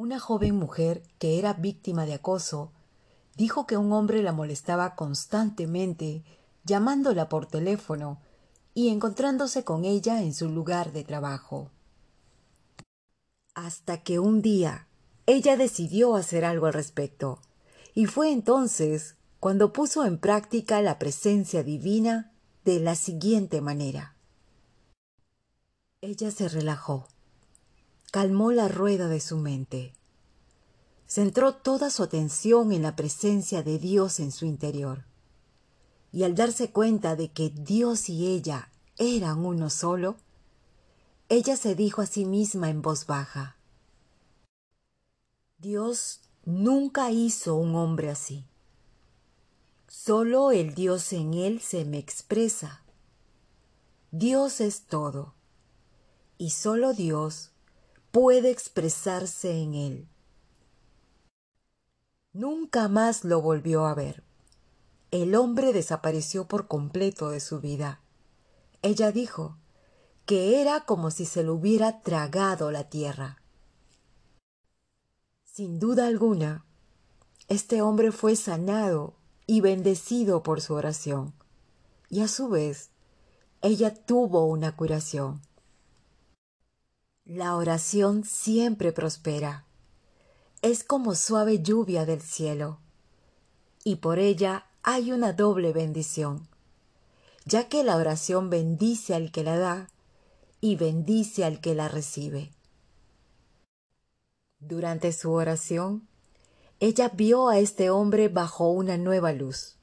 Una joven mujer que era víctima de acoso dijo que un hombre la molestaba constantemente llamándola por teléfono y encontrándose con ella en su lugar de trabajo. Hasta que un día ella decidió hacer algo al respecto, y fue entonces cuando puso en práctica la presencia divina de la siguiente manera. Ella se relajó, calmó la rueda de su mente, centró toda su atención en la presencia de Dios en su interior, y al darse cuenta de que Dios y ella eran uno solo, ella se dijo a sí misma en voz baja, Dios nunca hizo un hombre así. Solo el Dios en él se me expresa. Dios es todo, y solo Dios puede expresarse en él. Nunca más lo volvió a ver. El hombre desapareció por completo de su vida. Ella dijo que era como si se lo hubiera tragado la tierra. Sin duda alguna, este hombre fue sanado y bendecido por su oración, y a su vez, ella tuvo una curación. La oración siempre prospera. Es como suave lluvia del cielo, y por ella hay una doble bendición ya que la oración bendice al que la da y bendice al que la recibe. Durante su oración, ella vio a este hombre bajo una nueva luz.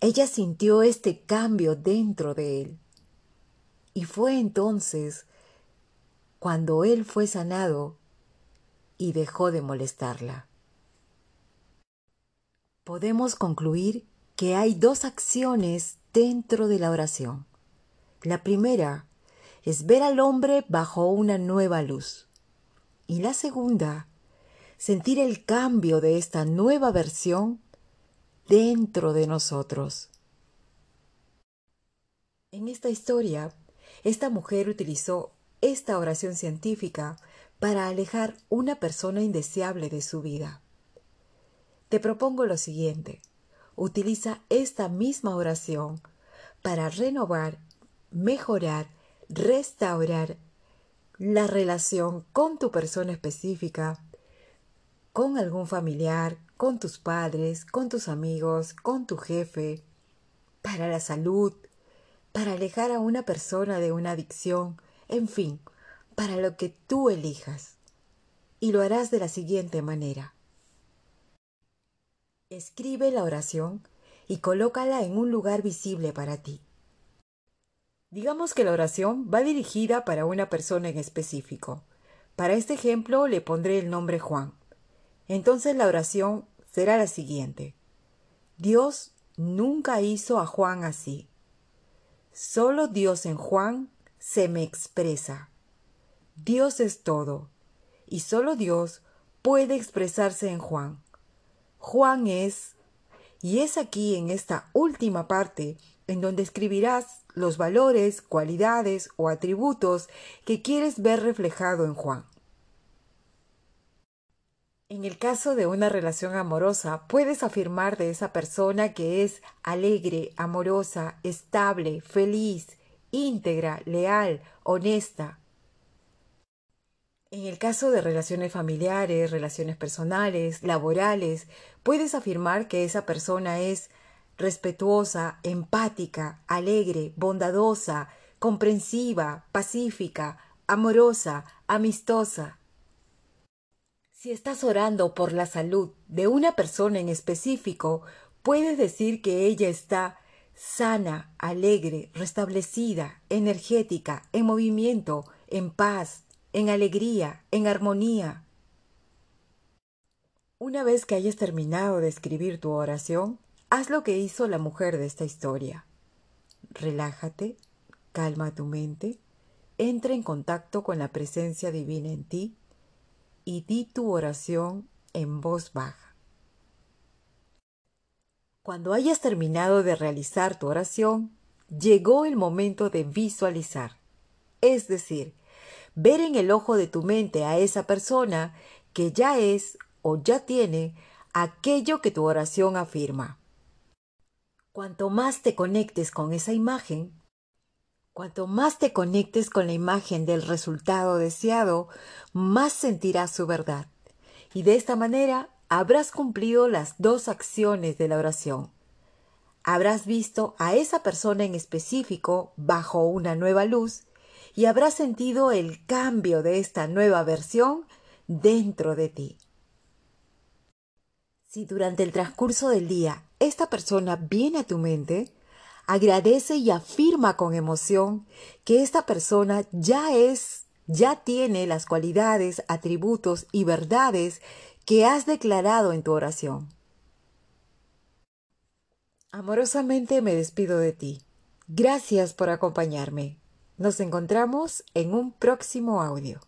Ella sintió este cambio dentro de él. Y fue entonces cuando él fue sanado y dejó de molestarla. Podemos concluir que hay dos acciones dentro de la oración. La primera es ver al hombre bajo una nueva luz. Y la segunda, sentir el cambio de esta nueva versión dentro de nosotros. En esta historia, esta mujer utilizó esta oración científica para alejar una persona indeseable de su vida. Te propongo lo siguiente utiliza esta misma oración para renovar, mejorar, restaurar la relación con tu persona específica, con algún familiar, con tus padres, con tus amigos, con tu jefe, para la salud, para alejar a una persona de una adicción, en fin, para lo que tú elijas. Y lo harás de la siguiente manera. Escribe la oración y colócala en un lugar visible para ti. Digamos que la oración va dirigida para una persona en específico. Para este ejemplo le pondré el nombre Juan. Entonces la oración será la siguiente. Dios nunca hizo a Juan así. Solo Dios en Juan se me expresa. Dios es todo, y solo Dios puede expresarse en Juan. Juan es, y es aquí en esta última parte en donde escribirás los valores, cualidades o atributos que quieres ver reflejado en Juan. En el caso de una relación amorosa, puedes afirmar de esa persona que es alegre, amorosa, estable, feliz, íntegra, leal, honesta, en el caso de relaciones familiares, relaciones personales, laborales, puedes afirmar que esa persona es respetuosa, empática, alegre, bondadosa, comprensiva, pacífica, amorosa, amistosa. Si estás orando por la salud de una persona en específico, puedes decir que ella está sana, alegre, restablecida, energética, en movimiento, en paz, en alegría, en armonía. Una vez que hayas terminado de escribir tu oración, haz lo que hizo la mujer de esta historia. Relájate, calma tu mente, entra en contacto con la presencia divina en ti y di tu oración en voz baja. Cuando hayas terminado de realizar tu oración, llegó el momento de visualizar, es decir, ver en el ojo de tu mente a esa persona que ya es o ya tiene aquello que tu oración afirma. Cuanto más te conectes con esa imagen, cuanto más te conectes con la imagen del resultado deseado, más sentirás su verdad. Y de esta manera habrás cumplido las dos acciones de la oración. Habrás visto a esa persona en específico bajo una nueva luz y habrás sentido el cambio de esta nueva versión dentro de ti. Si durante el transcurso del día esta persona viene a tu mente, agradece y afirma con emoción que esta persona ya es, ya tiene las cualidades, atributos y verdades que has declarado en tu oración. Amorosamente me despido de ti. Gracias por acompañarme. Nos encontramos en un próximo audio.